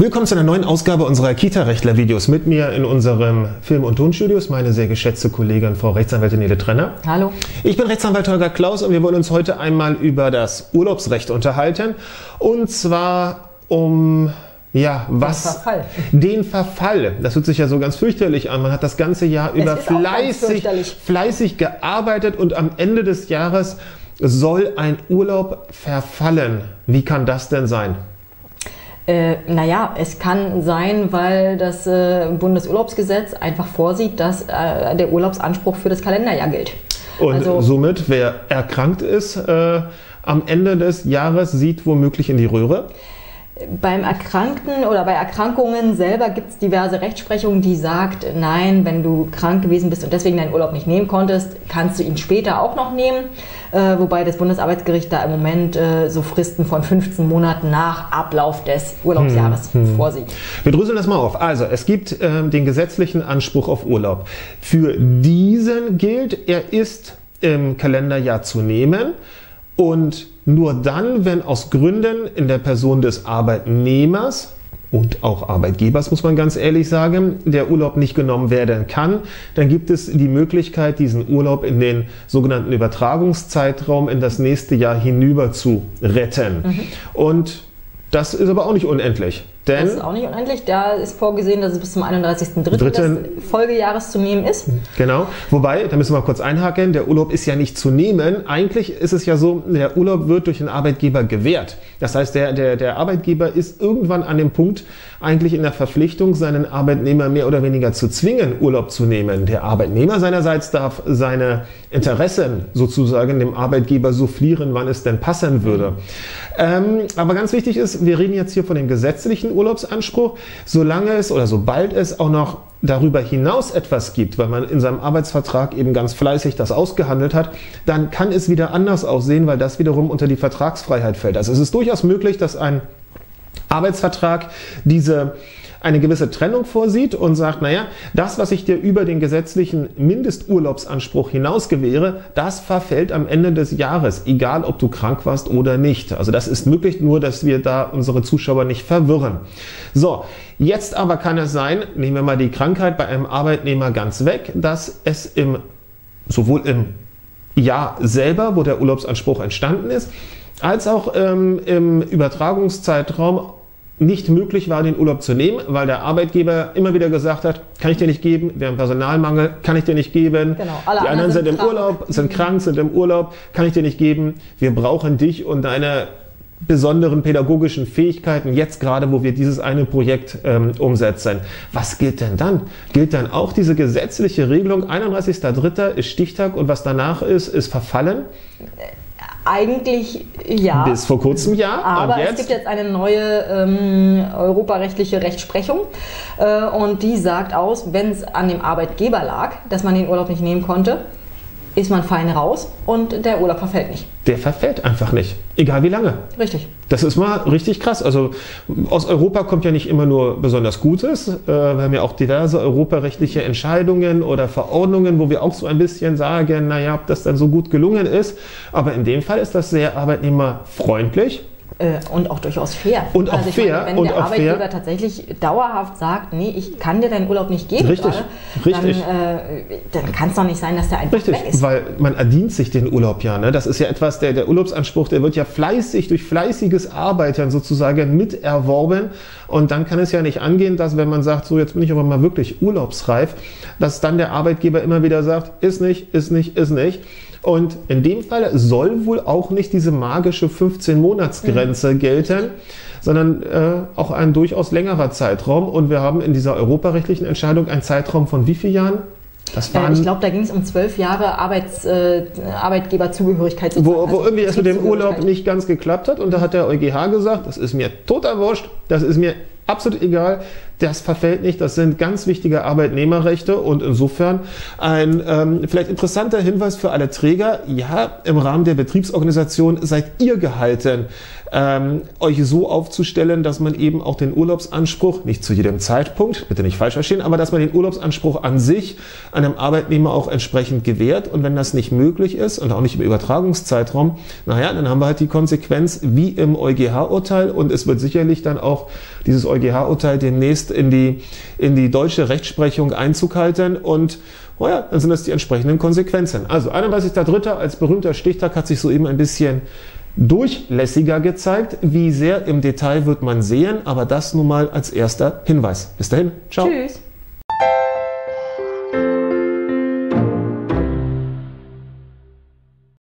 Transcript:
Willkommen zu einer neuen Ausgabe unserer Kita-Rechtler-Videos. Mit mir in unserem Film- und Tonstudios meine sehr geschätzte Kollegin Frau Rechtsanwältin Nele Trenner. Hallo. Ich bin Rechtsanwalt Holger Klaus und wir wollen uns heute einmal über das Urlaubsrecht unterhalten. Und zwar um ja, was? Den Verfall. Den Verfall. Das hört sich ja so ganz fürchterlich an. Man hat das ganze Jahr über fleißig, fleißig gearbeitet und am Ende des Jahres soll ein Urlaub verfallen. Wie kann das denn sein? Äh, naja, es kann sein, weil das äh, Bundesurlaubsgesetz einfach vorsieht, dass äh, der Urlaubsanspruch für das Kalenderjahr gilt. Und also, somit, wer erkrankt ist, äh, am Ende des Jahres sieht womöglich in die Röhre. Beim Erkrankten oder bei Erkrankungen selber gibt es diverse Rechtsprechungen, die sagt, nein, wenn du krank gewesen bist und deswegen deinen Urlaub nicht nehmen konntest, kannst du ihn später auch noch nehmen. Äh, wobei das Bundesarbeitsgericht da im Moment äh, so Fristen von 15 Monaten nach Ablauf des Urlaubsjahres hm, hm. vorsieht. Wir dröseln das mal auf. Also, es gibt äh, den gesetzlichen Anspruch auf Urlaub. Für diesen gilt, er ist im Kalenderjahr zu nehmen und nur dann, wenn aus Gründen in der Person des Arbeitnehmers und auch Arbeitgebers, muss man ganz ehrlich sagen, der Urlaub nicht genommen werden kann, dann gibt es die Möglichkeit, diesen Urlaub in den sogenannten Übertragungszeitraum in das nächste Jahr hinüber zu retten. Mhm. Und das ist aber auch nicht unendlich. Denn das ist auch nicht unendlich. Da ist vorgesehen, dass es bis zum 31.03. des Folgejahres zu nehmen ist. Genau. Wobei, da müssen wir mal kurz einhaken, der Urlaub ist ja nicht zu nehmen. Eigentlich ist es ja so, der Urlaub wird durch den Arbeitgeber gewährt. Das heißt, der, der, der Arbeitgeber ist irgendwann an dem Punkt, eigentlich in der Verpflichtung, seinen Arbeitnehmer mehr oder weniger zu zwingen, Urlaub zu nehmen. Der Arbeitnehmer seinerseits darf seine Interessen sozusagen dem Arbeitgeber soufflieren, wann es denn passen würde. Ähm, aber ganz wichtig ist, wir reden jetzt hier von dem gesetzlichen Urlaubsanspruch, solange es oder sobald es auch noch darüber hinaus etwas gibt, weil man in seinem Arbeitsvertrag eben ganz fleißig das ausgehandelt hat, dann kann es wieder anders aussehen, weil das wiederum unter die Vertragsfreiheit fällt. Also es ist durchaus möglich, dass ein Arbeitsvertrag diese eine gewisse Trennung vorsieht und sagt, naja, das, was ich dir über den gesetzlichen Mindesturlaubsanspruch hinaus gewähre, das verfällt am Ende des Jahres, egal ob du krank warst oder nicht. Also das ist möglich, nur dass wir da unsere Zuschauer nicht verwirren. So, jetzt aber kann es sein, nehmen wir mal die Krankheit bei einem Arbeitnehmer ganz weg, dass es im, sowohl im Jahr selber, wo der Urlaubsanspruch entstanden ist, als auch ähm, im Übertragungszeitraum nicht möglich war, den Urlaub zu nehmen, weil der Arbeitgeber immer wieder gesagt hat, kann ich dir nicht geben, wir haben Personalmangel, kann ich dir nicht geben. Genau, alle die anderen sind, sind im krank. Urlaub, sind krank, sind im Urlaub, kann ich dir nicht geben. Wir brauchen dich und deine besonderen pädagogischen Fähigkeiten, jetzt gerade, wo wir dieses eine Projekt ähm, umsetzen. Was gilt denn dann? Gilt dann auch diese gesetzliche Regelung, 31.03. ist Stichtag und was danach ist, ist verfallen? Eigentlich ja. Bis vor kurzem ja. Aber es gibt jetzt eine neue ähm, europarechtliche Rechtsprechung äh, und die sagt aus, wenn es an dem Arbeitgeber lag, dass man den Urlaub nicht nehmen konnte, ist man fein raus und der Urlaub verfällt nicht. Der verfällt einfach nicht, egal wie lange. Richtig. Das ist mal richtig krass. Also aus Europa kommt ja nicht immer nur besonders Gutes. Äh, wir haben ja auch diverse europarechtliche Entscheidungen oder Verordnungen, wo wir auch so ein bisschen sagen, naja, ob das dann so gut gelungen ist. Aber in dem Fall ist das sehr arbeitnehmerfreundlich und auch durchaus fair. Und auch also fair. Meine, wenn und der Arbeitgeber fair. tatsächlich dauerhaft sagt, nee, ich kann dir deinen Urlaub nicht geben, richtig, gerade, richtig. Dann, äh, dann kann es doch nicht sein, dass der einfach richtig, weg ist. Weil man erdient sich den Urlaub ja. Ne? Das ist ja etwas, der, der Urlaubsanspruch, der wird ja fleißig durch fleißiges Arbeiten sozusagen mit erworben. Und dann kann es ja nicht angehen, dass wenn man sagt, so jetzt bin ich aber mal wirklich urlaubsreif, dass dann der Arbeitgeber immer wieder sagt, ist nicht, ist nicht, ist nicht. Und in dem Fall soll wohl auch nicht diese magische 15-Monats-Grenze mhm. gelten, sondern äh, auch ein durchaus längerer Zeitraum. Und wir haben in dieser europarechtlichen Entscheidung einen Zeitraum von wie vielen Jahren? Das waren, äh, ich glaube, da ging es um zwölf Jahre Arbeits, äh, Arbeitgeberzugehörigkeit. Wo, wo irgendwie es mit dem Urlaub nicht ganz geklappt hat. Und da hat der EuGH gesagt, das ist mir total wurscht, das ist mir absolut egal. Das verfällt nicht. Das sind ganz wichtige Arbeitnehmerrechte und insofern ein ähm, vielleicht interessanter Hinweis für alle Träger. Ja, im Rahmen der Betriebsorganisation seid ihr gehalten, ähm, euch so aufzustellen, dass man eben auch den Urlaubsanspruch, nicht zu jedem Zeitpunkt, bitte nicht falsch verstehen, aber dass man den Urlaubsanspruch an sich einem Arbeitnehmer auch entsprechend gewährt. Und wenn das nicht möglich ist und auch nicht im Übertragungszeitraum, naja, dann haben wir halt die Konsequenz wie im EuGH-Urteil und es wird sicherlich dann auch dieses EuGH-Urteil demnächst in die, in die deutsche Rechtsprechung Einzug halten und oh ja, dann sind das die entsprechenden Konsequenzen. Also 31.3. als berühmter Stichtag hat sich soeben ein bisschen durchlässiger gezeigt. Wie sehr im Detail wird man sehen, aber das nun mal als erster Hinweis. Bis dahin, ciao. Tschüss.